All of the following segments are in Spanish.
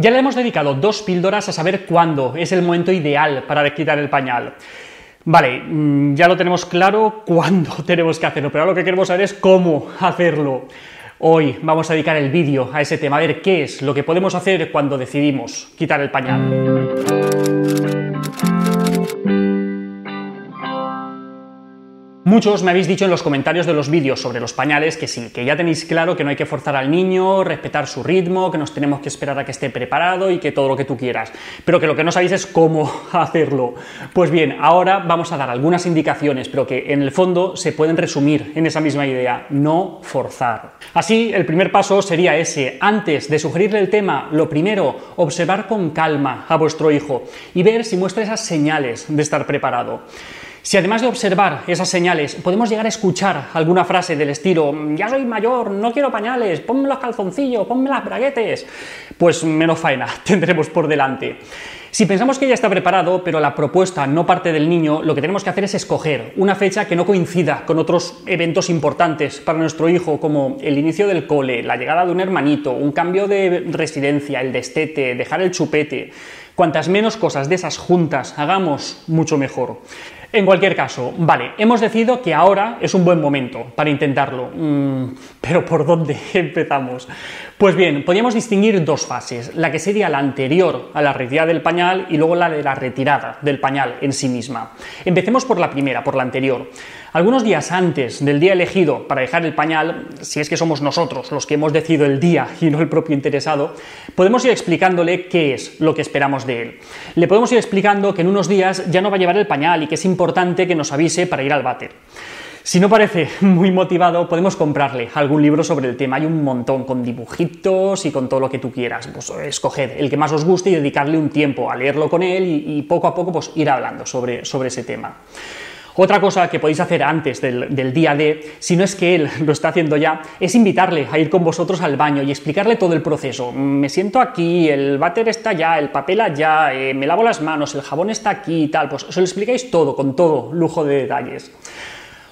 Ya le hemos dedicado dos píldoras a saber cuándo es el momento ideal para quitar el pañal. Vale, mm, ya lo tenemos claro cuándo tenemos que hacerlo, pero ahora lo que queremos saber es cómo hacerlo. Hoy vamos a dedicar el vídeo a ese tema, a ver qué es lo que podemos hacer cuando decidimos quitar el pañal. Muchos me habéis dicho en los comentarios de los vídeos sobre los pañales que sí, que ya tenéis claro que no hay que forzar al niño, respetar su ritmo, que nos tenemos que esperar a que esté preparado y que todo lo que tú quieras, pero que lo que no sabéis es cómo hacerlo. Pues bien, ahora vamos a dar algunas indicaciones, pero que en el fondo se pueden resumir en esa misma idea, no forzar. Así, el primer paso sería ese, antes de sugerirle el tema, lo primero, observar con calma a vuestro hijo y ver si muestra esas señales de estar preparado. Si además de observar esas señales podemos llegar a escuchar alguna frase del estilo ya soy mayor, no quiero pañales, ponme los calzoncillos, ponme las braguetes, pues menos faena tendremos por delante. Si pensamos que ya está preparado, pero la propuesta no parte del niño, lo que tenemos que hacer es escoger una fecha que no coincida con otros eventos importantes para nuestro hijo, como el inicio del cole, la llegada de un hermanito, un cambio de residencia, el destete, dejar el chupete. Cuantas menos cosas de esas juntas hagamos, mucho mejor. En cualquier caso, vale, hemos decidido que ahora es un buen momento para intentarlo. Mm, pero ¿por dónde empezamos? Pues bien, podríamos distinguir dos fases, la que sería la anterior a la retirada del pañal y luego la de la retirada del pañal en sí misma. Empecemos por la primera, por la anterior. Algunos días antes del día elegido para dejar el pañal, si es que somos nosotros los que hemos decidido el día y no el propio interesado, podemos ir explicándole qué es lo que esperamos de él. Le podemos ir explicando que en unos días ya no va a llevar el pañal y que es importante que nos avise para ir al váter. Si no parece muy motivado, podemos comprarle algún libro sobre el tema. Hay un montón con dibujitos y con todo lo que tú quieras. Pues escoged el que más os guste y dedicarle un tiempo a leerlo con él y, poco a poco pues, ir hablando sobre, sobre ese tema. Otra cosa que podéis hacer antes del, día de, si no es que él lo está haciendo ya, es invitarle a ir con vosotros al baño y explicarle todo el proceso. Me siento aquí, el váter está allá, el papel allá, eh, me lavo las manos, el jabón está aquí y tal. Pues os lo explicáis todo, con todo lujo de detalles.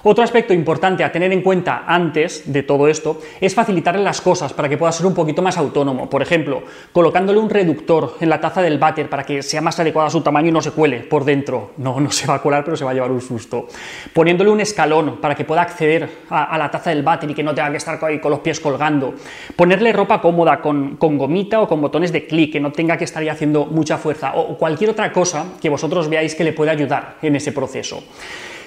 Otro aspecto importante a tener en cuenta antes de todo esto es facilitarle las cosas para que pueda ser un poquito más autónomo. Por ejemplo, colocándole un reductor en la taza del váter para que sea más adecuado a su tamaño y no se cuele por dentro. No, no se va a colar, pero se va a llevar un susto. Poniéndole un escalón para que pueda acceder a, la taza del váter y que no tenga que estar ahí con los pies colgando. Ponerle ropa cómoda con, gomita o con botones de clic, que no tenga que estar ahí haciendo mucha fuerza. O cualquier otra cosa que vosotros veáis que le puede ayudar en ese proceso.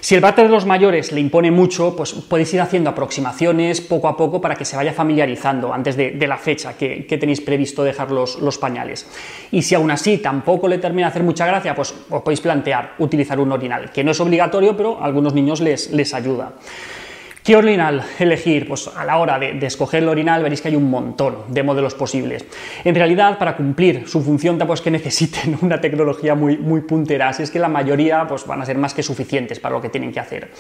Si el váter de los mayores le impone mucho, pues podéis ir haciendo aproximaciones poco a poco para que se vaya familiarizando antes de, la fecha que, tenéis previsto dejar los, pañales. Y si aún así tampoco le termina de hacer mucha gracia, pues os podéis plantear utilizar un orinal, que no es obligatorio, pero a algunos niños les, les ayuda. ¿Qué orinal elegir? Pues a la hora de, escoger el orinal veréis que hay un montón de modelos posibles. En realidad, para cumplir su función, pues que necesiten una tecnología muy, muy puntera, así es que la mayoría pues, van a ser más que suficientes para lo que tienen que hacer.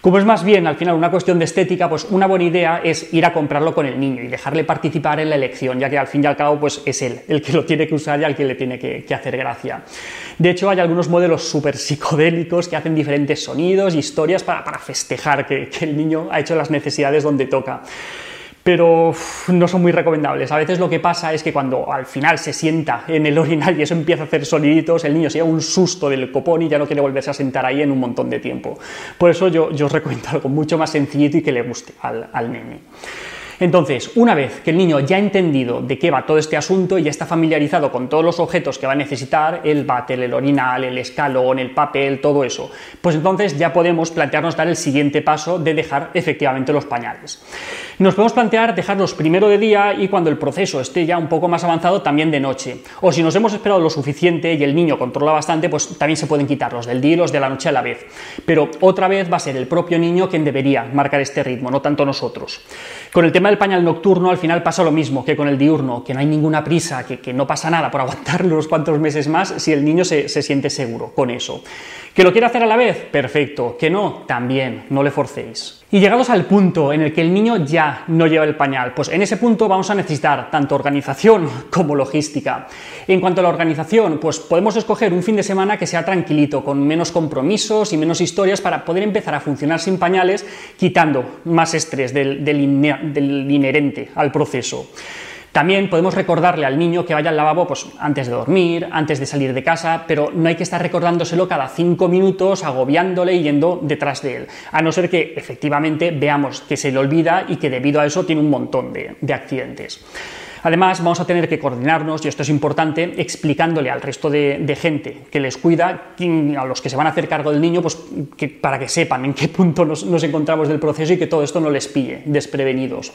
Como es más bien al final una cuestión de estética, pues una buena idea es ir a comprarlo con el niño y dejarle participar en la elección, ya que al fin y al cabo pues es él el que lo tiene que usar y al que le tiene que, hacer gracia. De hecho, hay algunos modelos súper psicodélicos que hacen diferentes sonidos historias para, festejar que el niño ha hecho las necesidades donde toca pero no son muy recomendables. A veces lo que pasa es que cuando al final se sienta en el orinal y eso empieza a hacer soniditos, el niño se lleva un susto del copón y ya no quiere volverse a sentar ahí en un montón de tiempo. Por eso yo, os recomiendo algo mucho más sencillito y que le guste al, al nene. Entonces, una vez que el niño ya ha entendido de qué va todo este asunto y ya está familiarizado con todos los objetos que va a necesitar, el váter, el orinal, el escalón, el papel, todo eso, pues entonces ya podemos plantearnos dar el siguiente paso de dejar efectivamente los pañales. Nos podemos plantear dejarlos primero de día y cuando el proceso esté ya un poco más avanzado también de noche. O si nos hemos esperado lo suficiente y el niño controla bastante, pues también se pueden quitar los del día y los de la noche a la vez. Pero otra vez va a ser el propio niño quien debería marcar este ritmo, no tanto nosotros. Con el tema del pañal nocturno al final pasa lo mismo que con el diurno, que no hay ninguna prisa, que, no pasa nada por aguantar unos cuantos meses más si el niño se, se siente seguro con eso. ¿Que lo quiere hacer a la vez? Perfecto. ¿Que no? También, no le forcéis. Y llegados al punto en el que el niño ya no lleva el pañal, pues en ese punto vamos a necesitar tanto organización como logística. En cuanto a la organización, pues podemos escoger un fin de semana que sea tranquilito, con menos compromisos y menos historias para poder empezar a funcionar sin pañales, quitando más estrés del, del inherente al proceso. También podemos recordarle al niño que vaya al lavabo pues, antes de dormir, antes de salir de casa, pero no hay que estar recordándoselo cada cinco minutos, agobiándole y yendo detrás de él, a no ser que efectivamente veamos que se le olvida y que debido a eso tiene un montón de, de accidentes. Además, vamos a tener que coordinarnos, y esto es importante, explicándole al resto de, gente que les cuida, a los que se van a hacer cargo del niño, pues para que sepan en qué punto nos, encontramos del proceso y que todo esto no les pille desprevenidos.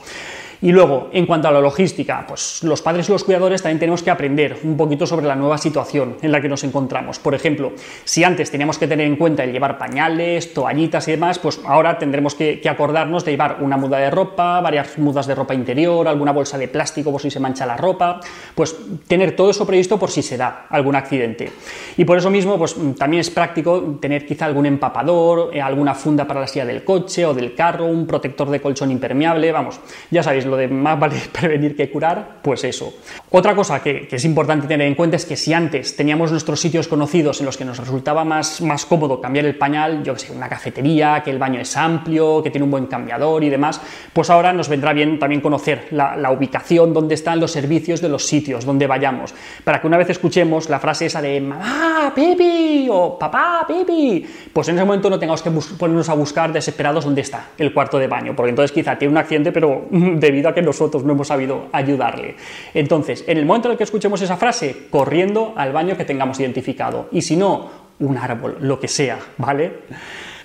Y luego, en cuanto a la logística, pues los padres y los cuidadores también tenemos que aprender un poquito sobre la nueva situación en la que nos encontramos. Por ejemplo, si antes teníamos que tener en cuenta el llevar pañales, toallitas y demás, pues ahora tendremos que, acordarnos de llevar una muda de ropa, varias mudas de ropa interior, alguna bolsa de plástico por si se mancha la ropa, pues tener todo eso previsto por si se da algún accidente. Y por eso mismo, pues también es práctico tener quizá algún empapador, eh, alguna funda para la silla del coche o del carro, un protector de colchón impermeable, vamos, ya sabéis, lo de más vale prevenir que curar, pues eso. Otra cosa que, es importante tener en cuenta es que si antes teníamos nuestros sitios conocidos en los que nos resultaba más, más cómodo cambiar el pañal, yo que sé, una cafetería, que el baño es amplio, que tiene un buen cambiador y demás, pues ahora nos vendrá bien también conocer la, ubicación donde están los servicios de los sitios donde vayamos, para que una vez escuchemos la frase esa de mamá, pipi o papá, pipi, pues en ese momento no tengamos que ponernos a buscar desesperados dónde está el cuarto de baño, porque entonces quizá tiene un accidente, pero de debido a que nosotros no hemos sabido ayudarle. Entonces, en el momento en el que escuchemos esa frase, corriendo al baño que tengamos identificado. Y si no, un árbol, lo que sea, ¿vale?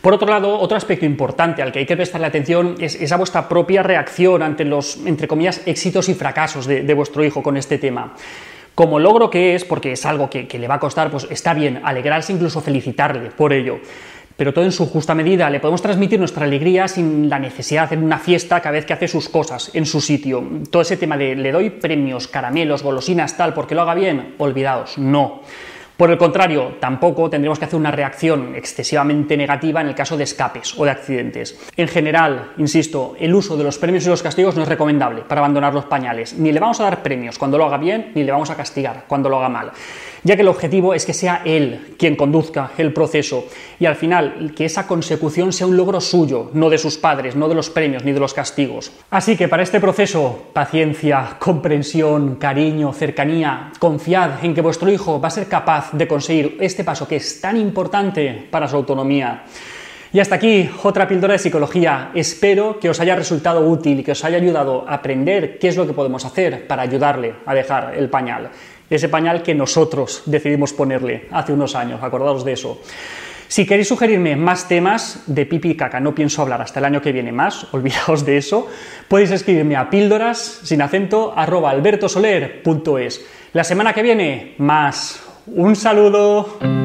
Por otro lado, otro aspecto importante al que hay que prestarle atención es esa vuestra propia reacción ante los, entre comillas, éxitos y fracasos de, vuestro hijo con este tema. Como logro que es, porque es algo que, que le va a costar, pues está bien alegrarse, incluso felicitarle por ello pero todo en su justa medida. Le podemos transmitir nuestra alegría sin la necesidad de hacer una fiesta cada vez que hace sus cosas en su sitio. Todo ese tema de le doy premios, caramelos, golosinas, tal, porque lo haga bien, olvidaos, no. Por el contrario, tampoco tendremos que hacer una reacción excesivamente negativa en el caso de escapes o de accidentes. En general, insisto, el uso de los premios y los castigos no es recomendable para abandonar los pañales. Ni le vamos a dar premios cuando lo haga bien, ni le vamos a castigar cuando lo haga mal ya que el objetivo es que sea él quien conduzca el proceso y al final que esa consecución sea un logro suyo, no de sus padres, no de los premios ni de los castigos. Así que para este proceso, paciencia, comprensión, cariño, cercanía, confiad en que vuestro hijo va a ser capaz de conseguir este paso que es tan importante para su autonomía. Y hasta aquí otra píldora de psicología. Espero que os haya resultado útil y que os haya ayudado a aprender qué es lo que podemos hacer para ayudarle a dejar el pañal. Ese pañal que nosotros decidimos ponerle hace unos años, acordaos de eso. Si queréis sugerirme más temas de pipi y caca, no pienso hablar hasta el año que viene más, olvidaos de eso, podéis escribirme a píldoras sin acento arroba albertosoler.es. La semana que viene, más. Un saludo.